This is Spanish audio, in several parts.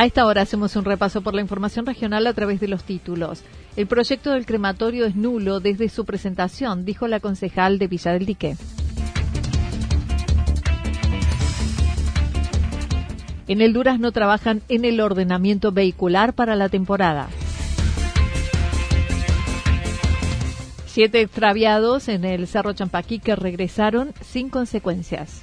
A esta hora hacemos un repaso por la información regional a través de los títulos. El proyecto del crematorio es nulo desde su presentación, dijo la concejal de Villa del Dique. En el no trabajan en el ordenamiento vehicular para la temporada. Siete extraviados en el Cerro Champaquí que regresaron sin consecuencias.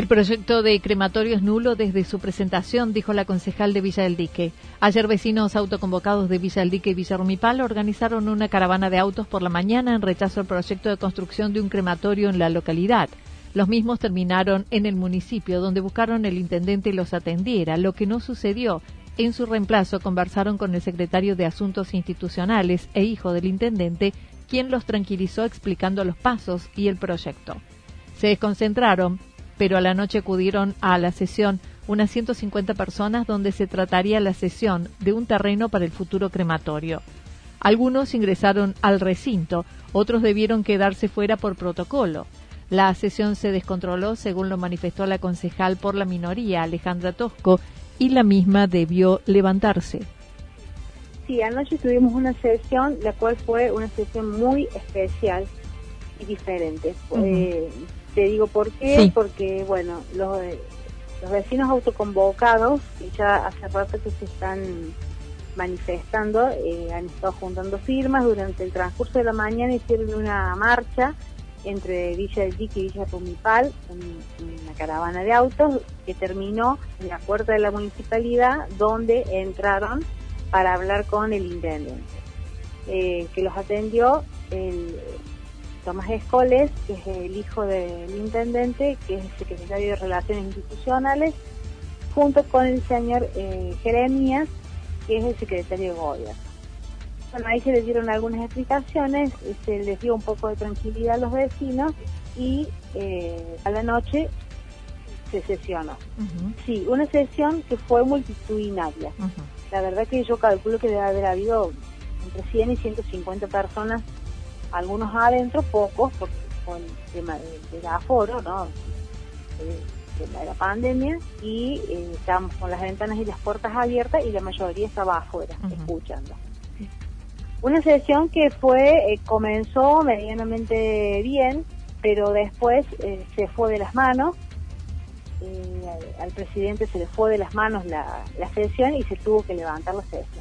El proyecto de crematorio es nulo desde su presentación, dijo la concejal de Villa del Dique. Ayer vecinos autoconvocados de Villa del Dique y Villa Rumipal organizaron una caravana de autos por la mañana en rechazo al proyecto de construcción de un crematorio en la localidad. Los mismos terminaron en el municipio, donde buscaron el intendente y los atendiera, lo que no sucedió. En su reemplazo conversaron con el secretario de Asuntos Institucionales e hijo del intendente, quien los tranquilizó explicando los pasos y el proyecto. Se desconcentraron, pero a la noche acudieron a la sesión unas 150 personas donde se trataría la sesión de un terreno para el futuro crematorio. Algunos ingresaron al recinto, otros debieron quedarse fuera por protocolo. La sesión se descontroló, según lo manifestó la concejal por la minoría, Alejandra Tosco, y la misma debió levantarse. Sí, anoche tuvimos una sesión, la cual fue una sesión muy especial y diferente. Te digo por qué, porque bueno, los, los vecinos autoconvocados, que ya hace rato que se están manifestando, eh, han estado juntando firmas durante el transcurso de la mañana, hicieron una marcha entre Villa del Dique y Villa Rumipal, una caravana de autos que terminó en la puerta de la municipalidad donde entraron para hablar con el intendente, eh, que los atendió el Tomás Escoles, que es el hijo del intendente, que es el secretario de Relaciones Institucionales, junto con el señor eh, Jeremías, que es el secretario de Gobierno. Bueno, ahí se les dieron algunas explicaciones, se les dio un poco de tranquilidad a los vecinos y eh, a la noche se sesionó. Sí, una sesión que fue multitudinaria. La verdad que yo calculo que debe haber habido entre 100 y 150 personas algunos adentro, pocos, por, con el tema del aforo, ¿no? De, la pandemia, y eh, estábamos con las ventanas y las puertas abiertas y la mayoría estaba afuera, escuchando. Una sesión que fue, eh, comenzó medianamente bien, pero después eh, se fue de las manos, al, al, presidente se le fue de las manos la, la sesión y se tuvo que levantar la sesión.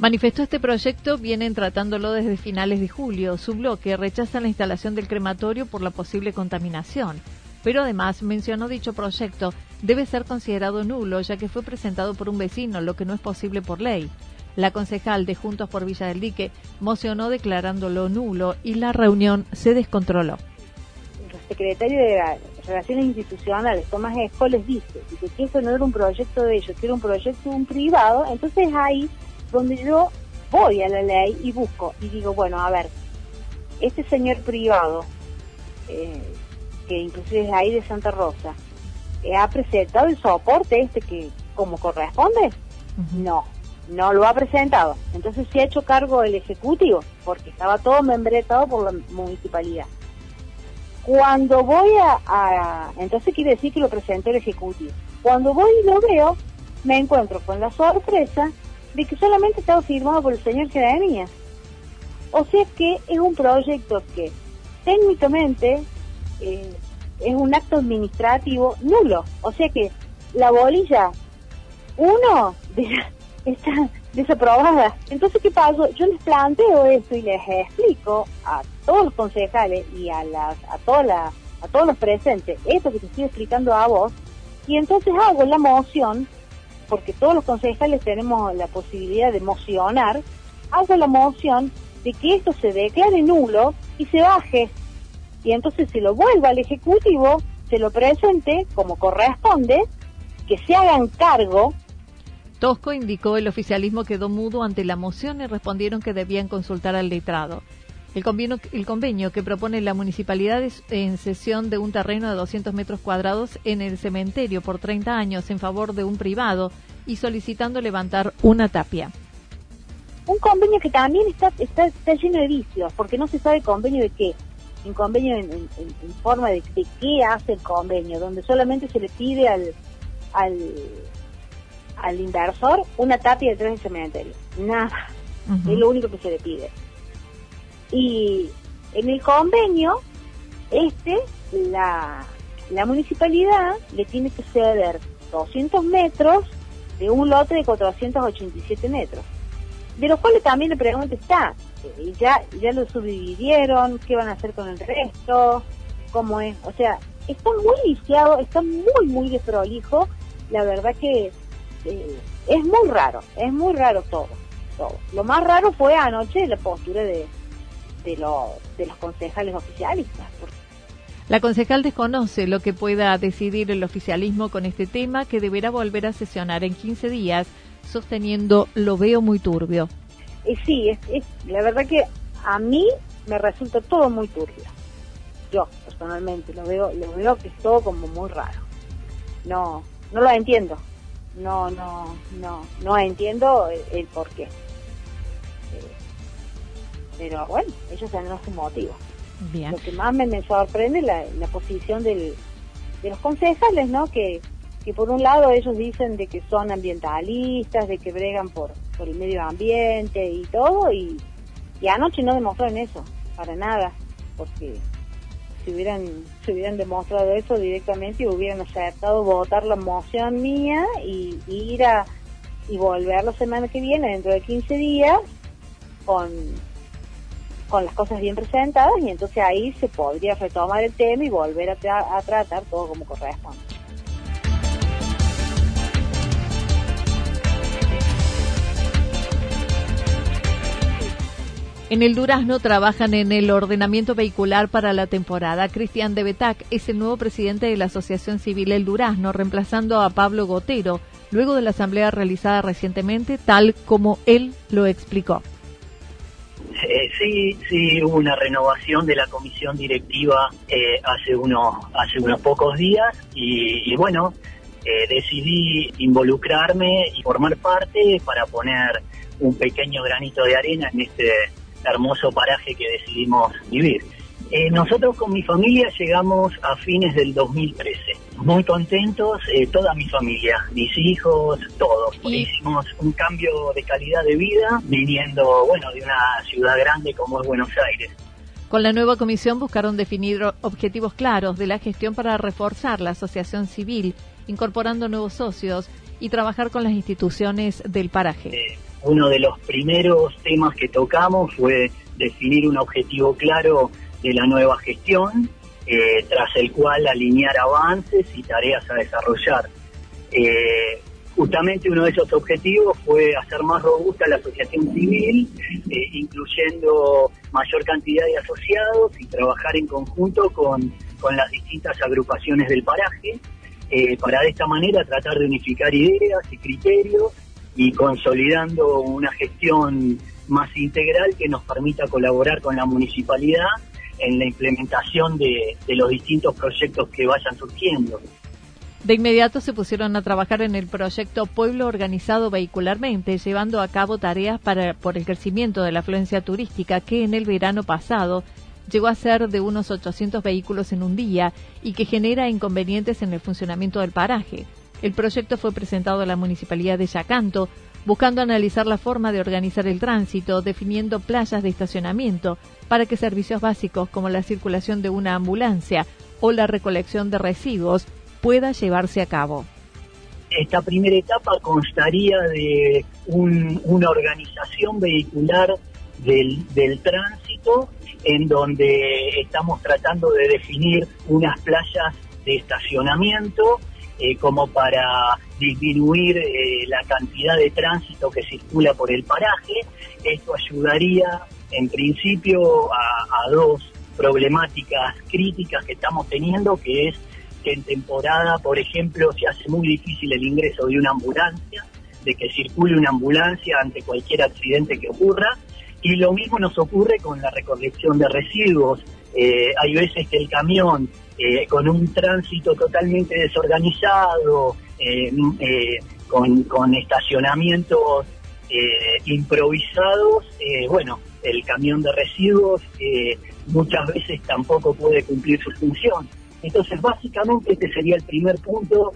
Manifestó este proyecto, vienen tratándolo desde finales de julio. Su bloque rechaza la instalación del crematorio por la posible contaminación. Pero además mencionó dicho proyecto debe ser considerado nulo ya que fue presentado por un vecino, lo que no es posible por ley. La concejal de Juntos por Villa del Dique mocionó declarándolo nulo y la reunión se descontroló. secretario de Relaciones Institucionales, Tomás Esco, les dice, que que esto no era un proyecto de ellos, que era un proyecto de un privado, entonces ahí donde yo voy a la ley y busco y digo, bueno, a ver, este señor privado, eh, que inclusive es ahí de Santa Rosa, eh, ¿ha presentado el soporte este que como corresponde? No, no lo ha presentado. Entonces se ha hecho cargo el Ejecutivo, porque estaba todo membretado por la municipalidad. Cuando voy a, Entonces quiere decir que lo presentó el Ejecutivo. Cuando voy y lo veo, me encuentro con la sorpresa de que solamente estaba firmado por el señor Jeremías. O sea que es un proyecto que técnicamente eh, es un acto administrativo nulo. O sea que la bolilla, uno, está desaprobada. Entonces, ¿qué pasó? Yo les planteo esto y les explico a todos los concejales y a, las, a, toda a todos los presentes esto que te estoy explicando a vos. Y entonces hago la moción, porque todos los concejales tenemos la posibilidad de mocionar, hago la moción de que esto se declare nulo y se baje. Y entonces se lo vuelva al Ejecutivo, se lo presente como corresponde, que se hagan cargo Tosco indicó el oficialismo quedó mudo ante la moción y respondieron que debían consultar al letrado. El convenio, el convenio que propone la municipalidad es en cesión de un terreno de 200 metros cuadrados en el cementerio por 30 años en favor de un privado y solicitando levantar una tapia. Un convenio que también está, está, lleno de vicios, porque no se sabe convenio de qué. Un convenio en, forma de, de, qué hace el convenio, donde solamente se le pide al, al al inversor una tapia detrás del cementerio. Nada. Es lo único que se le pide. Y en el convenio, este, la, la municipalidad le tiene que ceder 200 metros de un lote de 487 metros. De los cuales también le pregunto está, eh, ya, ya lo subdividieron, qué van a hacer con el resto, cómo es. O sea, está muy lisiado, está muy, muy desprolijo. La verdad que eh, es muy raro, es muy raro todo, todo. Lo más raro fue anoche la postura de, de, de los concejales oficialistas. La concejal desconoce lo que pueda decidir el oficialismo con este tema, que deberá volver a sesionar en 15 días, sosteniendo lo veo muy turbio. Eh, sí, es, la verdad que a mí me resulta todo muy turbio. Yo, personalmente, lo veo, lo veo que es todo como muy raro. No, no lo entiendo no, no, no, no entiendo el, por qué. Eh, pero bueno, ellos tendrán su motivo. Lo que más me, sorprende la, la posición del, de los concejales, ¿no? Que, que por un lado ellos dicen de que son ambientalistas, de que bregan por, por el medio ambiente y todo, y, y anoche no demostraron eso, para nada, porque si hubieran, si hubieran demostrado eso directamente y hubieran aceptado votar la moción mía y, ir a y volver la semana que viene, dentro de 15 días, con, con las cosas bien presentadas y entonces ahí se podría retomar el tema y volver a, tratar todo como corresponde. En el Durazno trabajan en el ordenamiento vehicular para la temporada. Cristian de Betac es el nuevo presidente de la Asociación Civil El Durazno, reemplazando a Pablo Gotero, luego de la asamblea realizada recientemente, tal como él lo explicó. Eh, sí, sí, hubo una renovación de la comisión directiva eh, hace, unos, hace unos pocos días y, bueno, eh, decidí involucrarme y formar parte para poner un pequeño granito de arena en este hermoso paraje que decidimos vivir. Eh, nosotros con mi familia llegamos a fines del 2013. Muy contentos, eh, toda mi familia, mis hijos, todos. Hicimos un cambio de calidad de vida viniendo, bueno, de una ciudad grande como es Buenos Aires. Con la nueva comisión buscaron definir objetivos claros de la gestión para reforzar la asociación civil, incorporando nuevos socios y trabajar con las instituciones del paraje. Eh, uno de los primeros temas que tocamos fue definir un objetivo claro de la nueva gestión, eh, tras el cual alinear avances y tareas a desarrollar. Eh, justamente uno de esos objetivos fue hacer más robusta la asociación civil, incluyendo mayor cantidad de asociados y trabajar en conjunto con con las distintas agrupaciones del paraje, eh, para de esta manera tratar de unificar ideas y criterios y consolidando una gestión más integral que nos permita colaborar con la municipalidad en la implementación de, los distintos proyectos que vayan surgiendo. De inmediato se pusieron a trabajar en el proyecto Pueblo Organizado Vehicularmente, llevando a cabo tareas para, por el crecimiento de la afluencia turística que en el verano pasado llegó a ser de unos 800 vehículos en un día y que genera inconvenientes en el funcionamiento del paraje. El proyecto fue presentado a la Municipalidad de Yacanto, buscando analizar la forma de organizar el tránsito, definiendo playas de estacionamiento para que servicios básicos como la circulación de una ambulancia o la recolección de residuos pueda llevarse a cabo. Esta primera etapa constaría de una organización vehicular del, tránsito en donde estamos tratando de definir unas playas de estacionamiento eh, como para disminuir eh, la cantidad de tránsito que circula por el paraje. Esto ayudaría en principio a, a dos problemáticas críticas que estamos teniendo, que es que en temporada, por ejemplo, se hace muy difícil el ingreso de una ambulancia, de que circule una ambulancia ante cualquier accidente que ocurra. Y lo mismo nos ocurre con la recolección de residuos. Eh, hay veces que el camión, eh, con un tránsito totalmente desorganizado, eh, con, con, estacionamientos improvisados, bueno, el camión de residuos muchas veces tampoco puede cumplir su función. Entonces, básicamente, este sería el primer punto.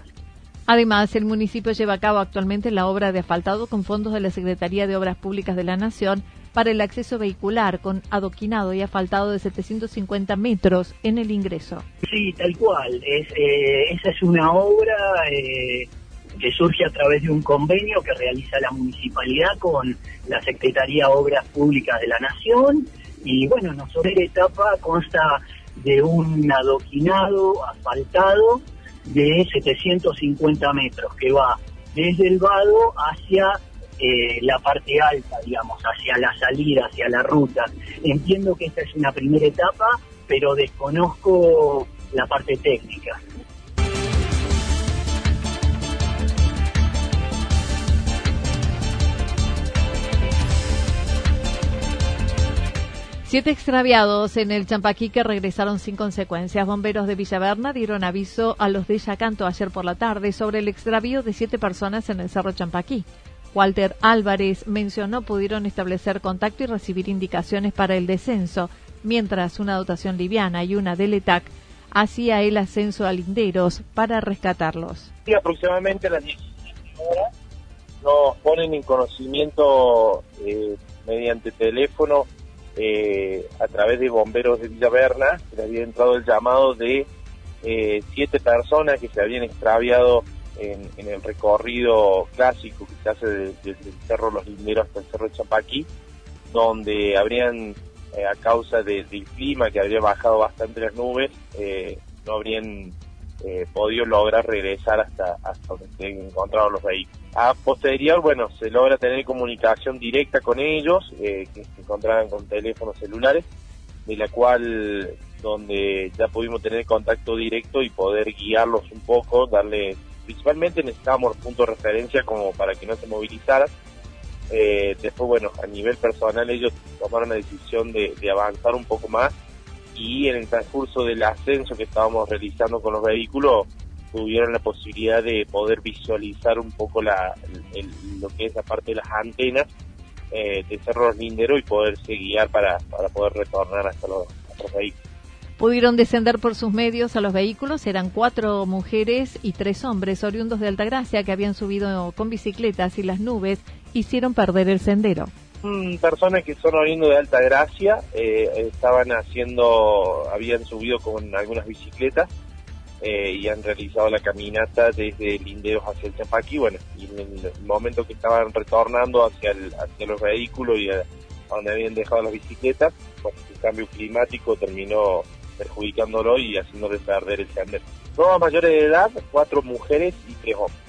Además, el municipio lleva a cabo actualmente la obra de asfaltado con fondos de la Secretaría de Obras Públicas de la Nación para el acceso vehicular con adoquinado y asfaltado de 750 metros en el ingreso. Sí, tal cual. Eh, esa es una obra eh, que surge a través de un convenio que realiza la municipalidad con la Secretaría de Obras Públicas de la Nación. Y bueno, nuestra etapa consta de un adoquinado asfaltado de 750 metros que va desde el vado hacia eh, la parte alta, digamos, hacia la salida, hacia la ruta. Entiendo que esta es una primera etapa, pero desconozco la parte técnica. Siete extraviados en el Champaquí que regresaron sin consecuencias. Bomberos de Villaverna dieron aviso a los de Yacanto ayer por la tarde sobre el extravío de siete personas en el Cerro Champaquí. Walter Álvarez mencionó pudieron establecer contacto y recibir indicaciones para el descenso, mientras una dotación liviana y una del ETAC hacía el ascenso a linderos para rescatarlos. Y aproximadamente a las 17 horas nos ponen en conocimiento eh, mediante teléfono eh, a través de bomberos de Villaverna, que le había entrado el llamado de eh, siete personas que se habían extraviado en, el recorrido clásico que se hace desde el Cerro Los Linderos hasta el Cerro Chapaquí, donde habrían, eh, a causa del clima que habría bajado bastante las nubes, no habrían podido lograr regresar hasta, hasta donde se encontraron los vehículos. A posterior, bueno, se logra tener comunicación directa con ellos, eh, que se encontraban con teléfonos celulares, de la cual donde ya pudimos tener contacto directo y poder guiarlos un poco, darle, principalmente necesitábamos puntos de referencia como para que no se movilizaran. Eh, después, bueno, a nivel personal ellos tomaron la decisión de, avanzar un poco más y en el transcurso del ascenso que estábamos realizando con los vehículos, tuvieron la posibilidad de poder visualizar un poco lo que es la parte de las antenas eh, de Cerro Lindero y poderse guiar para, para poder retornar hasta los, vehículos. Pudieron descender por sus medios a los vehículos, eran cuatro mujeres y tres hombres oriundos de Altagracia que habían subido con bicicletas y las nubes hicieron perder el sendero. Personas que son oriundos de Altagracia eh, estaban haciendo, habían subido con algunas bicicletas eh, y han realizado la caminata desde Linderos hacia el Champaquí, bueno, y en el momento que estaban retornando hacia, el, hacia los vehículos y a, donde habían dejado las bicicletas, pues el cambio climático terminó perjudicándolo y haciéndole perder el sendero. Todas mayores de edad, cuatro mujeres y tres hombres.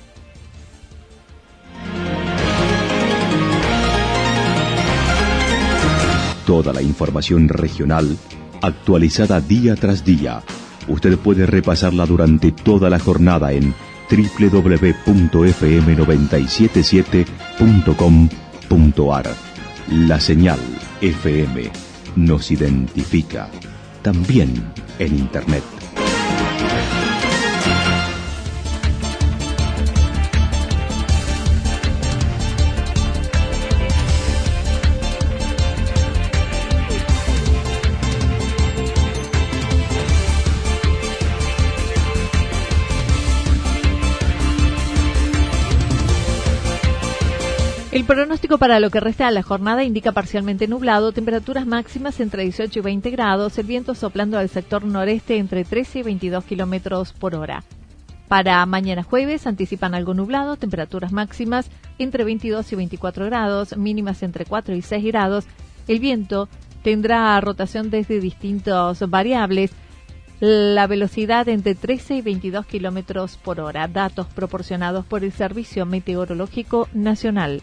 Toda la información regional actualizada día tras día Usted puede repasarla durante toda la jornada en www.fm977.com.ar. La señal FM nos identifica también en Internet. Pronóstico para lo que resta de la jornada indica parcialmente nublado, temperaturas máximas entre 18 y 20 grados, el viento soplando al sector noreste entre 13 y 22 kilómetros por hora. Para mañana jueves anticipan algo nublado, temperaturas máximas entre 22 y 24 grados, mínimas entre 4 y 6 grados. El viento tendrá rotación desde distintas variables, la velocidad entre 13 y 22 kilómetros por hora. Datos proporcionados por el Servicio Meteorológico Nacional.